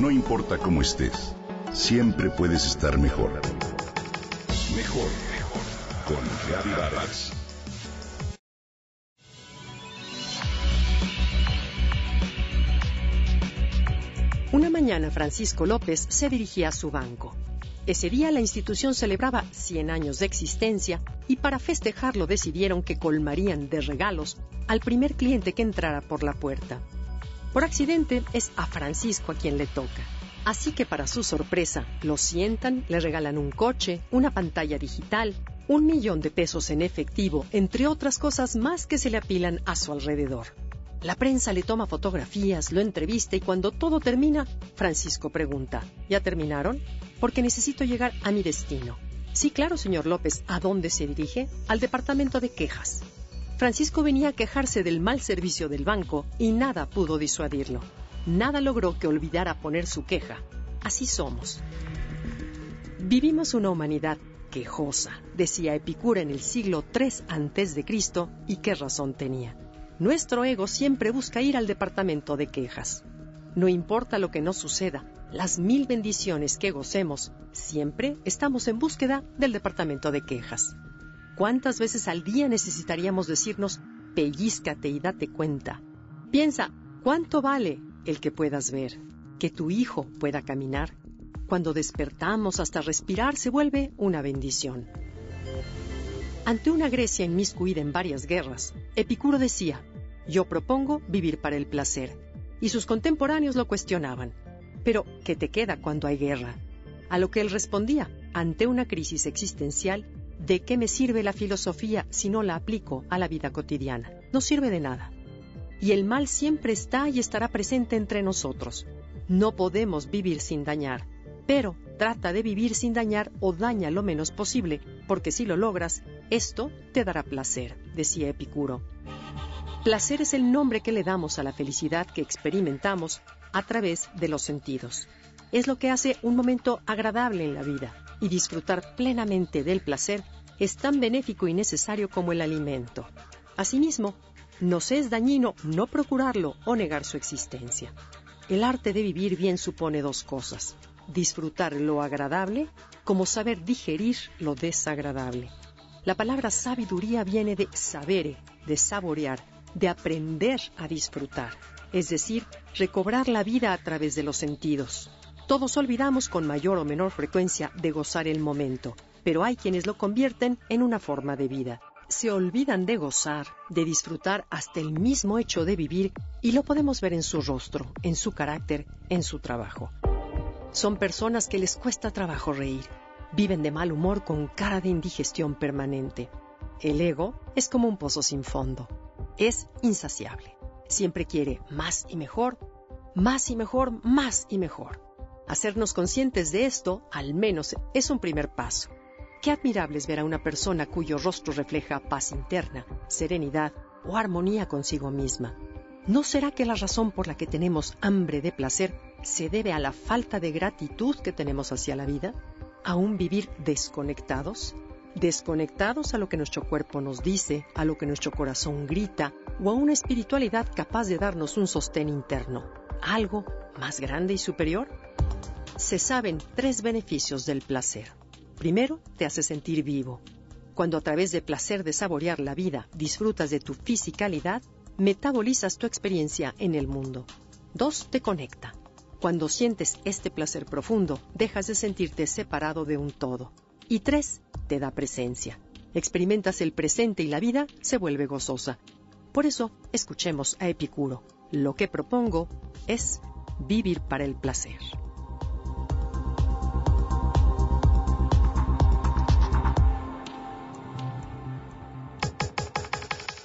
No importa cómo estés, siempre puedes estar mejor. Mejor, mejor. Con Reavivadas. Una mañana Francisco López se dirigía a su banco. Ese día la institución celebraba 100 años de existencia y para festejarlo decidieron que colmarían de regalos al primer cliente que entrara por la puerta. Por accidente es a Francisco a quien le toca. Así que para su sorpresa, lo sientan, le regalan un coche, una pantalla digital, un millón de pesos en efectivo, entre otras cosas más que se le apilan a su alrededor. La prensa le toma fotografías, lo entrevista y cuando todo termina, Francisco pregunta, ¿ya terminaron? Porque necesito llegar a mi destino. Sí, claro, señor López, ¿a dónde se dirige? Al departamento de quejas. Francisco venía a quejarse del mal servicio del banco y nada pudo disuadirlo. Nada logró que olvidara poner su queja. Así somos. Vivimos una humanidad quejosa, decía Epicura en el siglo III a.C. y qué razón tenía. Nuestro ego siempre busca ir al departamento de quejas. No importa lo que nos suceda, las mil bendiciones que gocemos, siempre estamos en búsqueda del departamento de quejas. ¿Cuántas veces al día necesitaríamos decirnos, pellízcate y date cuenta? Piensa, ¿cuánto vale el que puedas ver? Que tu hijo pueda caminar. Cuando despertamos hasta respirar se vuelve una bendición. Ante una Grecia inmiscuida en varias guerras, Epicuro decía, yo propongo vivir para el placer. Y sus contemporáneos lo cuestionaban. Pero, ¿qué te queda cuando hay guerra? A lo que él respondía, ante una crisis existencial, ¿de qué me sirve la filosofía si no la aplico a la vida cotidiana? No sirve de nada. Y el mal siempre está y estará presente entre nosotros. No podemos vivir sin dañar, pero trata de vivir sin dañar o daña lo menos posible, porque si lo logras, esto te dará placer, decía Epicuro. Placer es el nombre que le damos a la felicidad que experimentamos a través de los sentidos. Es lo que hace un momento agradable en la vida y disfrutar plenamente del placer es tan benéfico y necesario como el alimento. Asimismo, nos es dañino no procurarlo o negar su existencia. El arte de vivir bien supone dos cosas, disfrutar lo agradable como saber digerir lo desagradable. La palabra sabiduría viene de sabere, de saborear, de aprender a disfrutar, es decir, recobrar la vida a través de los sentidos. Todos olvidamos con mayor o menor frecuencia de gozar el momento, pero hay quienes lo convierten en una forma de vida. Se olvidan de gozar, de disfrutar hasta el mismo hecho de vivir y lo podemos ver en su rostro, en su carácter, en su trabajo. Son personas que les cuesta trabajo reír, viven de mal humor con cara de indigestión permanente. El ego es como un pozo sin fondo es insaciable. Siempre quiere más y mejor, más y mejor, más y mejor. Hacernos conscientes de esto, al menos, es un primer paso. Qué admirable es ver a una persona cuyo rostro refleja paz interna, serenidad o armonía consigo misma. ¿No será que la razón por la que tenemos hambre de placer se debe a la falta de gratitud que tenemos hacia la vida? ¿A un vivir desconectados? desconectados a lo que nuestro cuerpo nos dice, a lo que nuestro corazón grita, o a una espiritualidad capaz de darnos un sostén interno, algo más grande y superior? Se saben tres beneficios del placer. Primero, te hace sentir vivo. Cuando a través del placer de saborear la vida disfrutas de tu fisicalidad, metabolizas tu experiencia en el mundo. Dos, te conecta. Cuando sientes este placer profundo, dejas de sentirte separado de un todo. Y tres, te da presencia. Experimentas el presente y la vida se vuelve gozosa. Por eso, escuchemos a Epicuro. Lo que propongo es vivir para el placer.